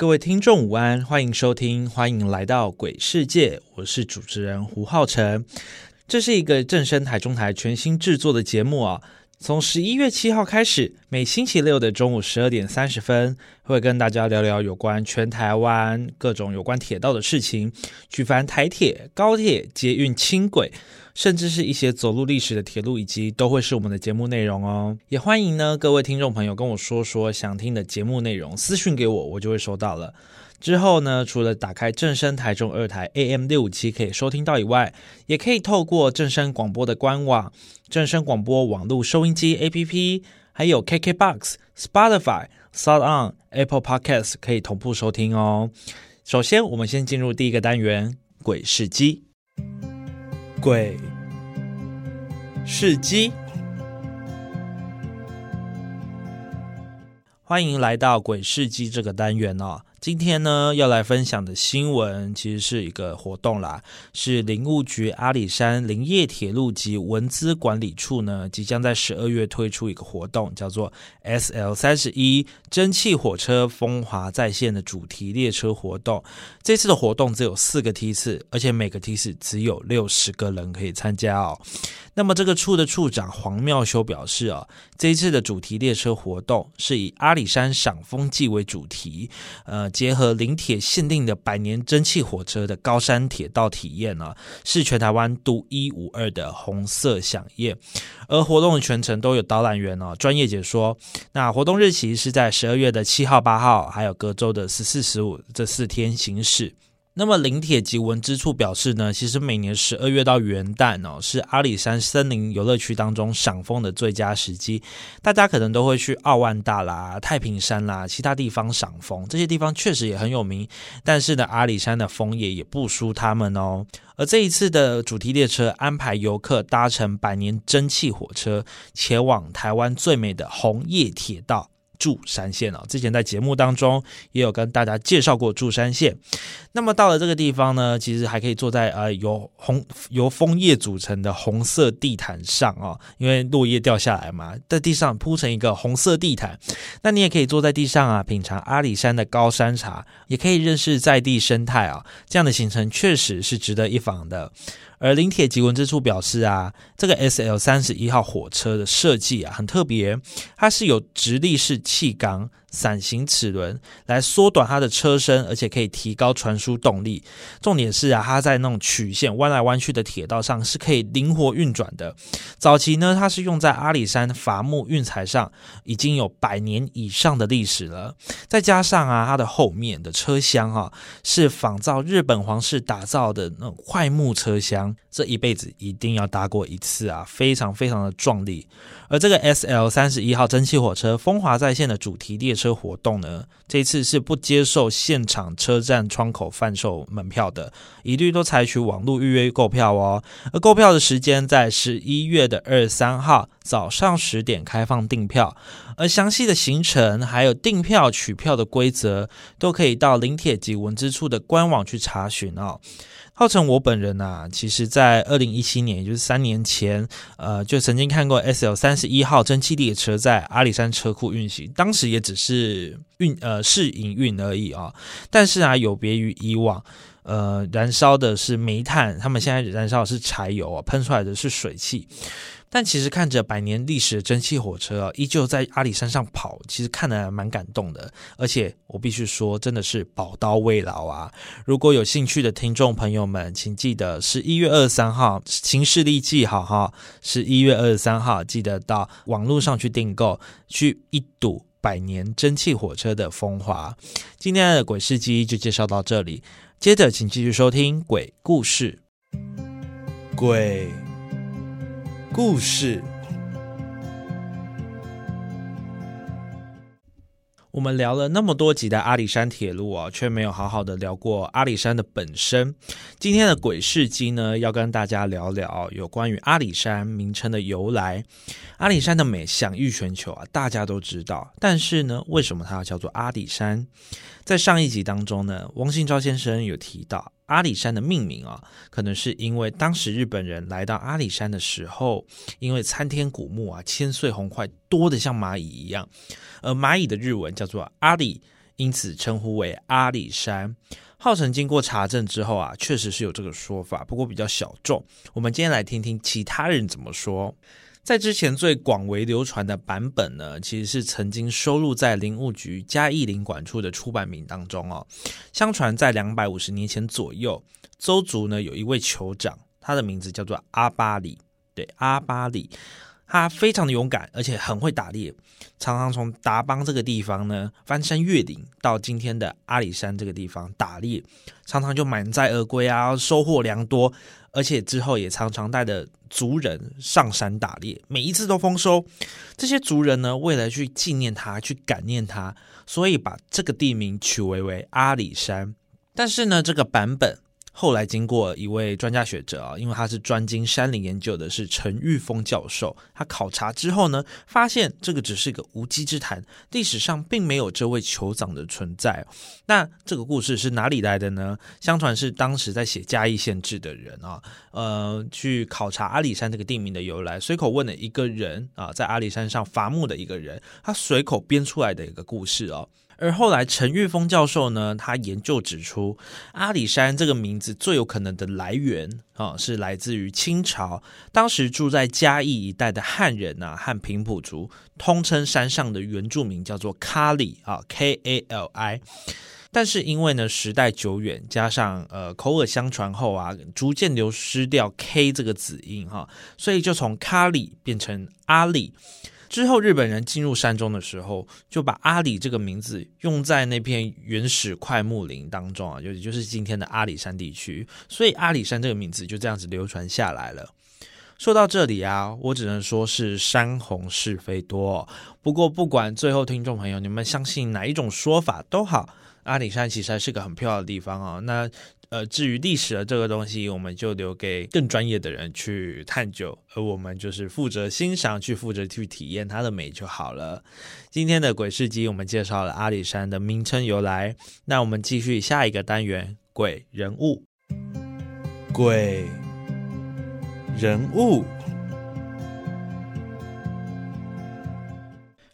各位听众午安，欢迎收听，欢迎来到鬼世界，我是主持人胡浩辰。这是一个正声台中台全新制作的节目啊。从十一月七号开始，每星期六的中午十二点三十分，会跟大家聊聊有关全台湾各种有关铁道的事情，举凡台铁、高铁、捷运、轻轨，甚至是一些走路历史的铁路，以及都会是我们的节目内容哦。也欢迎呢各位听众朋友跟我说说想听的节目内容，私讯给我，我就会收到了。之后呢，除了打开正声台中二台 AM 六五七可以收听到以外，也可以透过正声广播的官网、正声广播网络收音机 APP，还有 KKBox、Spotify、Sound On、Apple Podcasts 可以同步收听哦。首先，我们先进入第一个单元——鬼市机。鬼市机，欢迎来到鬼市机这个单元哦。今天呢，要来分享的新闻其实是一个活动啦，是林务局阿里山林业铁路及文资管理处呢，即将在十二月推出一个活动，叫做 S L 三十一蒸汽火车风华在线的主题列车活动。这次的活动只有四个梯次，而且每个梯次只有六十个人可以参加哦。那么这个处的处长黄妙修表示啊，这一次的主题列车活动是以阿里山赏枫季为主题，呃，结合临铁限定的百年蒸汽火车的高山铁道体验呢，是全台湾独一无二的红色响宴。而活动的全程都有导览员哦，专业解说。那活动日期是在十二月的七号、八号，还有隔周的十四、十五这四天行驶。那么，林铁及文之处表示呢，其实每年十二月到元旦哦，是阿里山森林游乐区当中赏枫的最佳时机。大家可能都会去奥万大啦、太平山啦，其他地方赏枫，这些地方确实也很有名。但是呢，阿里山的枫叶也不输他们哦。而这一次的主题列车安排游客搭乘百年蒸汽火车，前往台湾最美的红叶铁道。柱山线哦，之前在节目当中也有跟大家介绍过柱山线。那么到了这个地方呢，其实还可以坐在呃由红由枫叶组成的红色地毯上啊，因为落叶掉下来嘛，在地上铺成一个红色地毯。那你也可以坐在地上啊，品尝阿里山的高山茶，也可以认识在地生态啊。这样的行程确实是值得一访的。而林铁吉文之处表示啊，这个 S L 三十一号火车的设计啊很特别，它是有直立式气缸。伞形齿轮来缩短它的车身，而且可以提高传输动力。重点是啊，它在那种曲线弯来弯去的铁道上是可以灵活运转的。早期呢，它是用在阿里山伐木运材上，已经有百年以上的历史了。再加上啊，它的后面的车厢哈是仿造日本皇室打造的那种快木车厢，这一辈子一定要搭过一次啊，非常非常的壮丽。而这个 S L 三十一号蒸汽火车风华在线的主题列车活动呢，这次是不接受现场车站窗口贩售门票的，一律都采取网络预约购票哦。而购票的时间在十一月的二十三号早上十点开放订票，而详细的行程还有订票取票的规则，都可以到林铁及文之处的官网去查询哦。浩成，我本人呐，其实在二零一七年，也就是三年前，呃，就曾经看过 S L 三十一号蒸汽列车在阿里山车库运行，当时也只是运呃试营运而已啊。但是啊，有别于以往，呃，燃烧的是煤炭，他们现在燃烧的是柴油啊，喷出来的是水汽。但其实看着百年历史的蒸汽火车啊，依旧在阿里山上跑，其实看得蛮感动的。而且我必须说，真的是宝刀未老啊！如果有兴趣的听众朋友们，请记得十一月二十三号，新势利记好哈，十一月二十三号记得到网络上去订购，去一睹百年蒸汽火车的风华。今天的鬼事机就介绍到这里，接着请继续收听鬼故事，鬼。故事，我们聊了那么多集的阿里山铁路啊，却没有好好的聊过阿里山的本身。今天的鬼市机呢，要跟大家聊聊有关于阿里山名称的由来。阿里山的美享誉全球啊，大家都知道。但是呢，为什么它要叫做阿里山？在上一集当中呢，汪兴昭先生有提到。阿里山的命名啊，可能是因为当时日本人来到阿里山的时候，因为参天古木啊，千岁红块多的像蚂蚁一样，而蚂蚁的日文叫做阿里，因此称呼为阿里山。浩辰经过查证之后啊，确实是有这个说法，不过比较小众。我们今天来听听其他人怎么说。在之前最广为流传的版本呢，其实是曾经收录在林务局嘉义林管处的出版名当中哦。相传在两百五十年前左右，周族呢有一位酋长，他的名字叫做阿巴里。对，阿巴里，他非常的勇敢，而且很会打猎，常常从达邦这个地方呢翻山越岭到今天的阿里山这个地方打猎，常常就满载而归啊，收获良多。而且之后也常常带着族人上山打猎，每一次都丰收。这些族人呢，为了去纪念他，去感念他，所以把这个地名取为为阿里山。但是呢，这个版本。后来经过一位专家学者啊，因为他是专精山林研究的，是陈玉峰教授。他考察之后呢，发现这个只是一个无稽之谈，历史上并没有这位酋长的存在。那这个故事是哪里来的呢？相传是当时在写嘉义县志的人啊，呃，去考察阿里山这个地名的由来，随口问了一个人啊，在阿里山上伐木的一个人，他随口编出来的一个故事哦。而后来，陈玉峰教授呢，他研究指出，阿里山这个名字最有可能的来源啊，是来自于清朝。当时住在嘉义一带的汉人呐，和平埔族通称山上的原住民叫做卡里啊，K A L I。但是因为呢时代久远，加上呃口耳相传后啊，逐渐流失掉 K 这个子音哈，所以就从卡里变成阿里。之后，日本人进入山中的时候，就把阿里这个名字用在那片原始块木林当中啊，就也就是今天的阿里山地区，所以阿里山这个名字就这样子流传下来了。说到这里啊，我只能说是山红是非多。不过，不管最后听众朋友你们相信哪一种说法都好，阿里山其实还是个很漂亮的地方啊。那。呃，至于历史的这个东西，我们就留给更专业的人去探究，而我们就是负责欣赏，去负责去体验它的美就好了。今天的鬼市机，我们介绍了阿里山的名称由来，那我们继续下一个单元——鬼人物。鬼人物。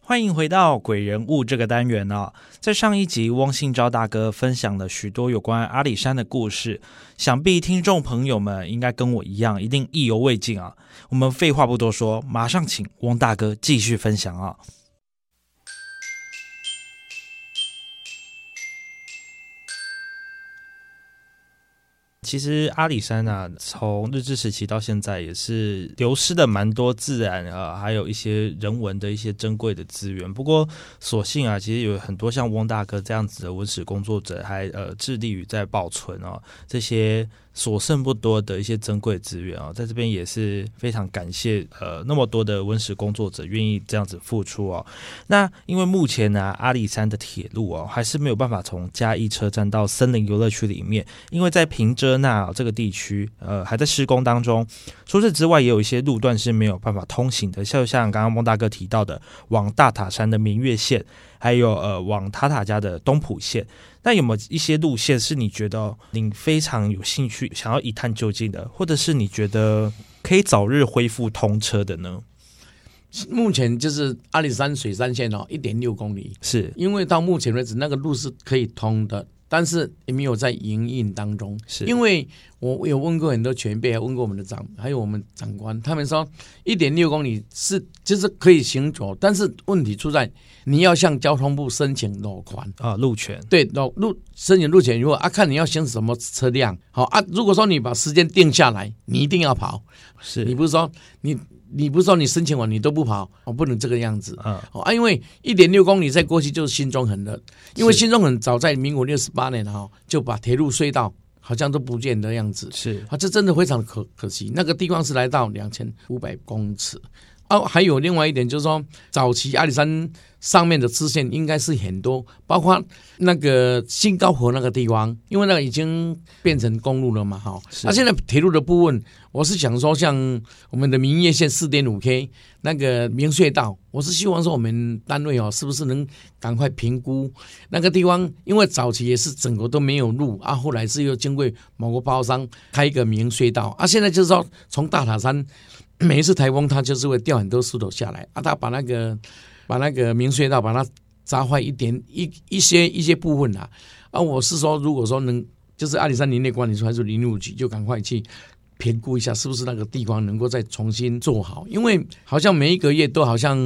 欢迎回到《鬼人物》这个单元哦。在上一集，汪信昭大哥分享了许多有关阿里山的故事，想必听众朋友们应该跟我一样，一定意犹未尽啊。我们废话不多说，马上请汪大哥继续分享啊。其实阿里山啊，从日治时期到现在，也是流失了蛮多自然啊，还有一些人文的一些珍贵的资源。不过，所幸啊，其实有很多像翁大哥这样子的文史工作者，还呃致力于在保存哦这些。所剩不多的一些珍贵资源啊，在这边也是非常感谢呃那么多的温室工作者愿意这样子付出哦。那因为目前呢阿里山的铁路哦还是没有办法从嘉义车站到森林游乐区里面，因为在平遮那这个地区呃还在施工当中。除此之外，也有一些路段是没有办法通行的，像像刚刚孟大哥提到的往大塔山的明月线，还有呃往塔塔家的东浦线。那有没有一些路线是你觉得你非常有兴趣想要一探究竟的，或者是你觉得可以早日恢复通车的呢？目前就是阿里山水山线哦，一点六公里，是因为到目前为止那个路是可以通的。但是也没有在营运当中，是。因为我有问过很多前辈，问过我们的长，还有我们长官，他们说一点六公里是就是可以行走，但是问题出在你要向交通部申请路权啊，路权。对路路申请路权，如果啊看你要行什么车辆，好啊，如果说你把时间定下来，你一定要跑，是。你不是说你。你不是说你申请完你都不跑，我不能这个样子啊！啊，因为一点六公里在过去就是新中横了，因为新中横早在民国六十八年哈就把铁路隧道好像都不见的样子，是啊，这真的非常可可惜。那个地方是来到两千五百公尺，哦，还有另外一点就是说，早期阿里山上面的支线应该是很多，包括那个新高河那个地方，因为那个已经变成公路了嘛，哈。那现在铁路的部分，我是想说，像我们的明月线四点五 K 那个明隧道，我是希望说我们单位哦，是不是能赶快评估那个地方？因为早期也是整个都没有路啊，后来是又经过某个包商开一个明隧道啊，现在就是说从大塔山。每一次台风，它就是会掉很多石头下来啊！它把那个把那个明隧道把它砸坏一点一一些一些部分啊！啊，我是说，如果说能就是阿里山林内管理处还是林务局，就赶快去评估一下，是不是那个地方能够再重新做好？因为好像每一个月都好像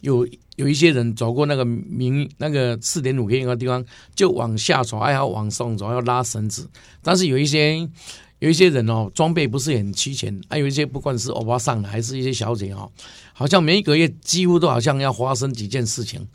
有有一些人走过那个明那个四点五 K 那个地方，就往下走，还要往上走，要拉绳子，但是有一些。有一些人哦，装备不是很齐全，还有一些不管是欧巴桑，还是一些小姐哦，好像每一个月几乎都好像要发生几件事情，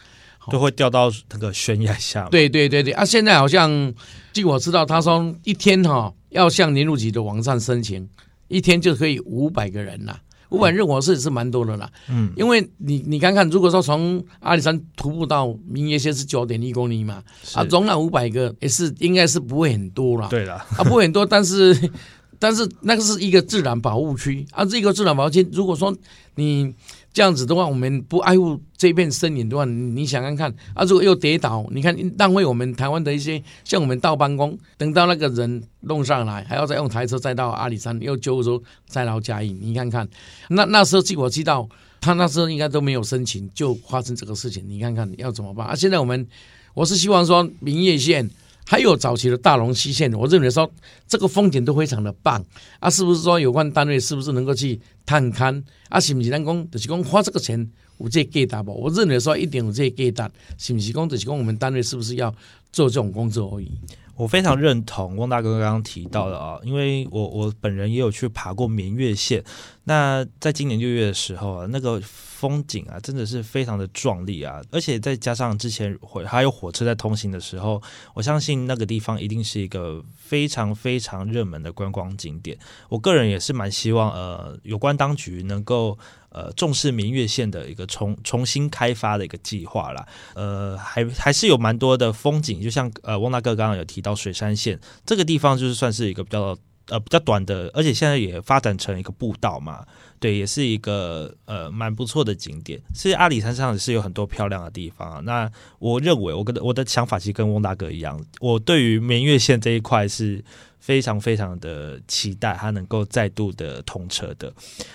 都会掉到那个悬崖下。对对对对，啊，现在好像据我知道，他说一天哈要向林路局的网站申请，一天就可以五百个人呐。五百日我是是蛮多的啦，嗯，因为你你看看，如果说从阿里山徒步到明月线是九点一公里嘛，啊，容纳五百个也是应该是不会很多啦，对啦，啊，不会很多，但是 但是那个是一个自然保护区啊，这个自然保护区，如果说你。这样子的话，我们不爱护这片森林的话，你想看看。啊？如果又跌倒，你看浪费我们台湾的一些，像我们倒班工，等到那个人弄上来，还要再用台车再到阿里山，又救出再劳加义，你看看，那那时候据我知道，他那时候应该都没有申请，就发生这个事情，你看看。要怎么办啊？现在我们，我是希望说明业线。还有早期的大龙西线，我认为说这个风景都非常的棒啊！是不是说有关单位是不是能够去探勘啊？是不是咱讲就是讲花这个钱有这给答不？我认为说一定有这给答，是不是讲就是讲我们单位是不是要做这种工作而已？我非常认同汪大哥刚刚提到的啊，因为我我本人也有去爬过绵月线。那在今年六月的时候啊，那个风景啊，真的是非常的壮丽啊！而且再加上之前火还有火车在通行的时候，我相信那个地方一定是一个非常非常热门的观光景点。我个人也是蛮希望呃，有关当局能够呃重视明月线的一个重重新开发的一个计划啦。呃，还还是有蛮多的风景，就像呃翁大哥刚刚有提到水山线这个地方，就是算是一个比较。呃，比较短的，而且现在也发展成一个步道嘛，对，也是一个呃蛮不错的景点。其实阿里山上是有很多漂亮的地方啊。那我认为，我跟我的想法其实跟翁大哥一样，我对于明月线这一块是。非常非常的期待它能够再度的通车的。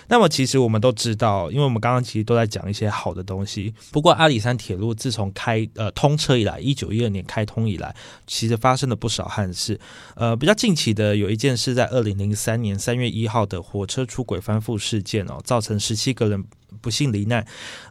那么其实我们都知道，因为我们刚刚其实都在讲一些好的东西。不过阿里山铁路自从开呃通车以来，一九一二年开通以来，其实发生了不少憾事。呃，比较近期的有一件是在二零零三年三月一号的火车出轨翻覆事件哦，造成十七个人。不幸罹难，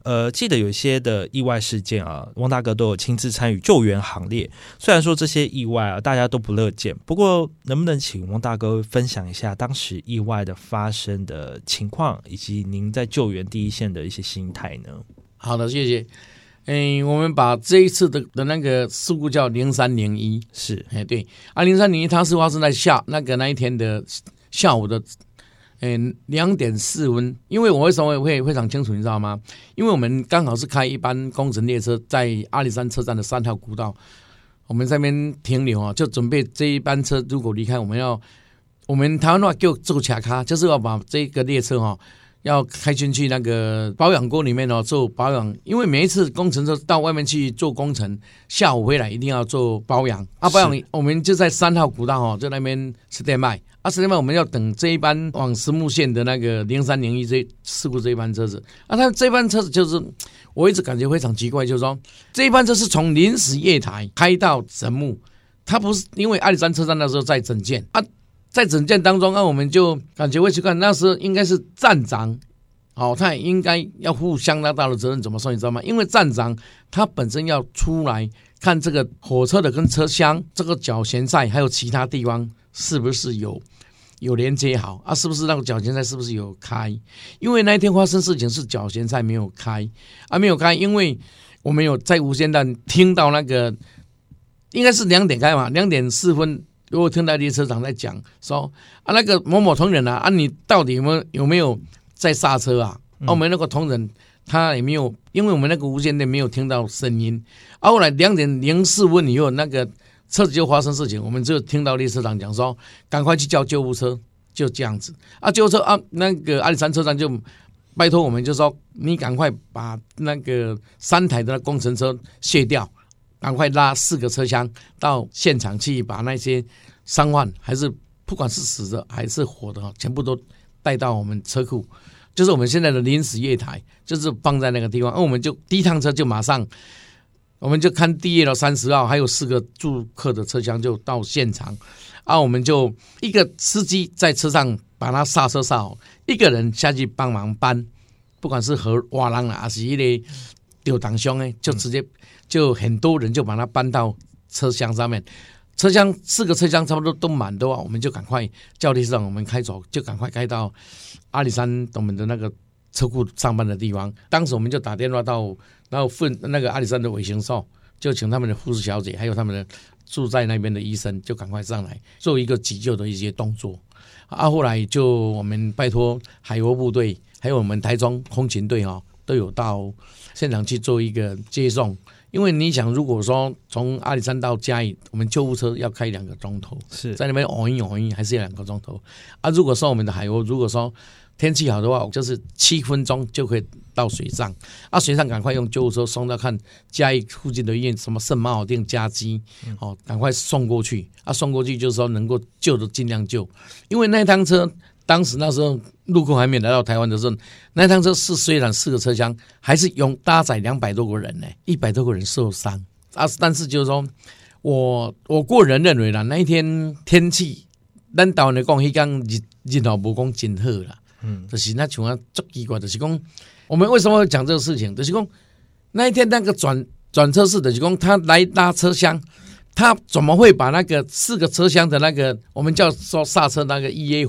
呃，记得有一些的意外事件啊，汪大哥都有亲自参与救援行列。虽然说这些意外啊，大家都不乐见，不过能不能请汪大哥分享一下当时意外的发生的情况，以及您在救援第一线的一些心态呢？好的，谢谢。嗯，我们把这一次的的那个事故叫零三零一，是，哎，对，啊，零三零一，它是发生在下那个那一天的下午的。嗯，两点四分，因为我为什么会非常清楚，你知道吗？因为我们刚好是开一班工程列车在阿里山车站的三号古道，我们这边停留啊，就准备这一班车如果离开，我们要我们台湾话叫做卡卡，就是要把这个列车哈。要开进去那个保养锅里面哦，做保养。因为每一次工程车到外面去做工程，下午回来一定要做保养。啊，保养我们就在三号古道哦，在那边吃点卖。啊，十点半我们要等这一班往石木线的那个零三零一这事故这一班车子。啊，他这班车子就是我一直感觉非常奇怪，就是说这一班车是从临时月台开到神木，他不是因为阿里山车站那时候在整建啊。在整件当中，那我们就感觉会去看，那时候应该是站长，哦，他也应该要负相当大的责任。怎么说你知道吗？因为站长他本身要出来看这个火车的跟车厢这个脚弦塞，还有其他地方是不是有有连接好啊？是不是那个脚弦菜是不是有开？因为那一天发生事情是脚弦菜没有开啊，没有开，因为我们有在无线电听到那个应该是两点开嘛，两点四分。如果听到列车长在讲说啊，那个某某同仁啊，啊，你到底有没有有没有在刹车啊？我们那个同仁他也没有，因为我们那个无线电没有听到声音。后来两点零四分以后，那个车子就发生事情，我们就听到列车长讲说：“赶快去叫救护车。”就这样子啊，救护车啊，那个阿里山车站就拜托我们，就说你赶快把那个三台的工程车卸掉，赶快拉四个车厢到现场去，把那些伤患还是不管是死的还是活的，全部都带到我们车库。就是我们现在的临时月台，就是放在那个地方。那我们就第一趟车就马上，我们就看第一楼三十号还有四个住客的车厢就到现场，啊，我们就一个司机在车上把他刹车刹好，一个人下去帮忙搬，不管是和瓦郎啊，还是一类丢挡箱哎，就直接就很多人就把他搬到车厢上面。车厢四个车厢差不多都满的话，我们就赶快叫列车长，我们开走，就赶快开到阿里山东门的那个车库上班的地方。当时我们就打电话到，然后分那个阿里山的尾行所，就请他们的护士小姐，还有他们的住在那边的医生，就赶快上来做一个急救的一些动作。啊，后来就我们拜托海鸥部队，还有我们台中空勤队哈，都有到现场去做一个接送。因为你想，如果说从阿里山到嘉义，我们救护车要开两个钟头，是在那边哦一哦一，还是要两个钟头啊？如果说我们的海鸥，如果说天气好的话，就是七分钟就可以到水上啊，水上赶快用救护车送到看嘉义附近的医院，什么圣马尔定加基，哦，赶快送过去啊，送过去就是说能够救的尽量救，因为那趟车。当时那时候陆空还没来到台湾的时候，那趟车是虽然四个车厢，还是用搭载两百多个人呢，一百多个人受伤啊。但是就是说，我我个人认为啦，那一天天气，咱台湾的讲，迄讲日日头无讲真好啦，嗯，就是那像啊足奇怪，就是讲我们为什么会讲这个事情？就是讲那一天那个转转车室的，就是讲他来拉车厢，他怎么会把那个四个车厢的那个我们叫说刹车那个 E A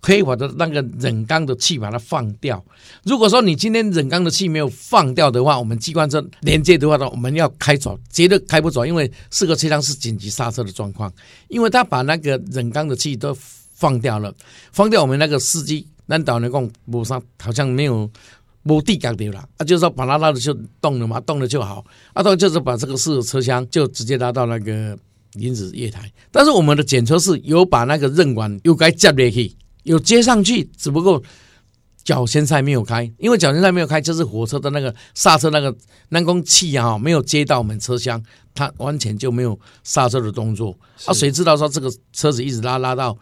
可以把的那个冷缸的气把它放掉。如果说你今天冷缸的气没有放掉的话，我们机关车连接的话呢，我们要开走，绝对开不走，因为四个车厢是紧急刹车的状况。因为他把那个冷缸的气都放掉了，放掉我们那个司机，那导员讲无啥，好像没有无地搞掉了啊，就是说把它拉的就动了嘛，动了就好。啊，到就是把这个四个车厢就直接拉到那个临时月台。但是我们的检测室有把那个刃管又该接进去。有接上去，只不过脚先塞没有开，因为脚先塞没有开，就是火车的那个刹车那个那根气啊，没有接到我们车厢，它完全就没有刹车的动作。啊，谁知道说这个车子一直拉拉到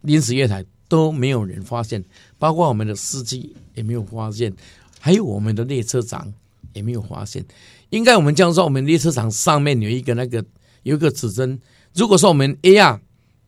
临时月台都没有人发现，包括我们的司机也没有发现，还有我们的列车长也没有发现。应该我们这样说，我们列车长上面有一个那个有一个指针，如果说我们 A R。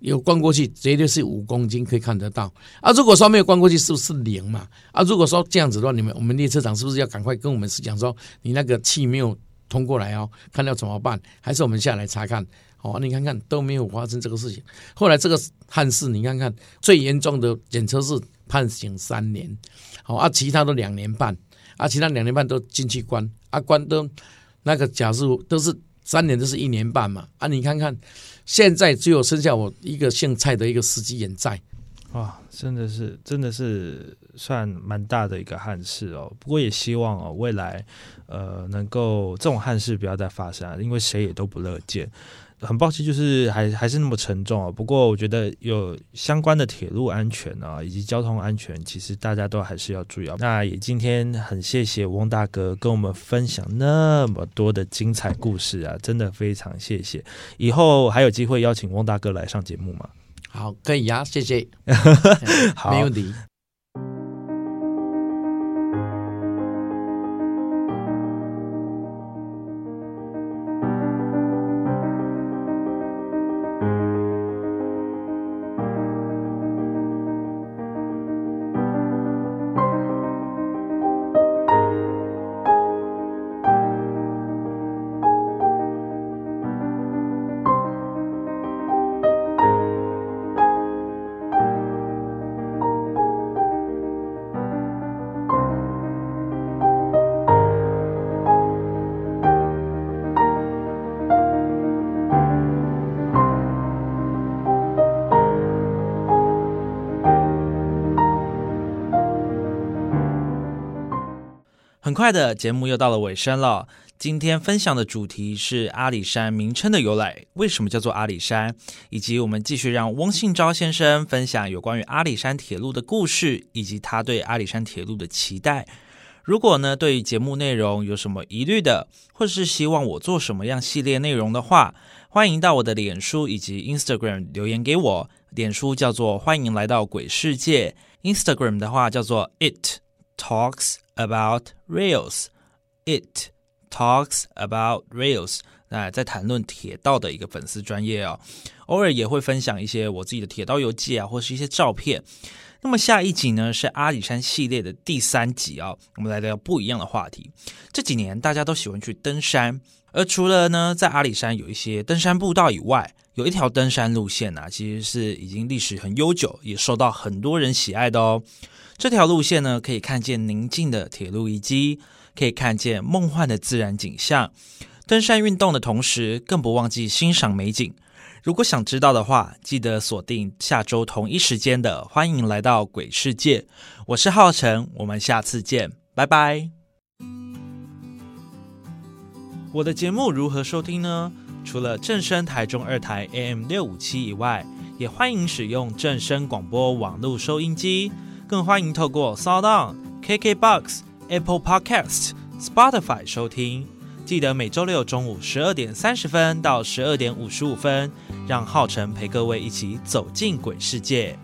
有关过去，绝对是五公斤可以看得到啊！如果说没有关过去，是不是零嘛？啊，如果说这样子的话，你们我们列车长是不是要赶快跟我们是讲说，你那个气没有通过来哦，看要怎么办？还是我们下来查看？好，你看看都没有发生这个事情。后来这个憾事，你看看最严重的检测是判刑三年，好啊，其他都两年半啊，其他两年半都进去关啊，关都那个假设都是三年，就是一年半嘛啊，你看看。现在只有剩下我一个姓蔡的一个司机也在，哇，真的是真的是算蛮大的一个憾事哦。不过也希望哦，未来呃能够这种憾事不要再发生，因为谁也都不乐见。很抱歉，就是还还是那么沉重啊。不过我觉得有相关的铁路安全啊，以及交通安全，其实大家都还是要注意。那也今天很谢谢翁大哥跟我们分享那么多的精彩故事啊，真的非常谢谢。以后还有机会邀请翁大哥来上节目吗？好，可以呀，谢谢。好，没问题。快的节目又到了尾声了。今天分享的主题是阿里山名称的由来，为什么叫做阿里山，以及我们继续让翁信昭先生分享有关于阿里山铁路的故事，以及他对阿里山铁路的期待。如果呢对于节目内容有什么疑虑的，或者是希望我做什么样系列内容的话，欢迎到我的脸书以及 Instagram 留言给我。脸书叫做欢迎来到鬼世界，Instagram 的话叫做 It Talks About Rails It。Talks about rails，那在谈论铁道的一个粉丝专业哦，偶尔也会分享一些我自己的铁道游记啊，或是一些照片。那么下一集呢是阿里山系列的第三集啊，我们来聊不一样的话题。这几年大家都喜欢去登山，而除了呢在阿里山有一些登山步道以外，有一条登山路线呢，其实是已经历史很悠久，也受到很多人喜爱的哦。这条路线呢，可以看见宁静的铁路遗迹。可以看见梦幻的自然景象，登山运动的同时，更不忘记欣赏美景。如果想知道的话，记得锁定下周同一时间的《欢迎来到鬼世界》。我是浩辰，我们下次见，拜拜。我的节目如何收听呢？除了正声台中二台 AM 六五七以外，也欢迎使用正声广播网络收音机，更欢迎透过 s o u n、KKbox、Apple Podcast、Spotify 收听。记得每周六中午十二点三十分到十二点五十五分，让浩辰陪各位一起走进鬼世界。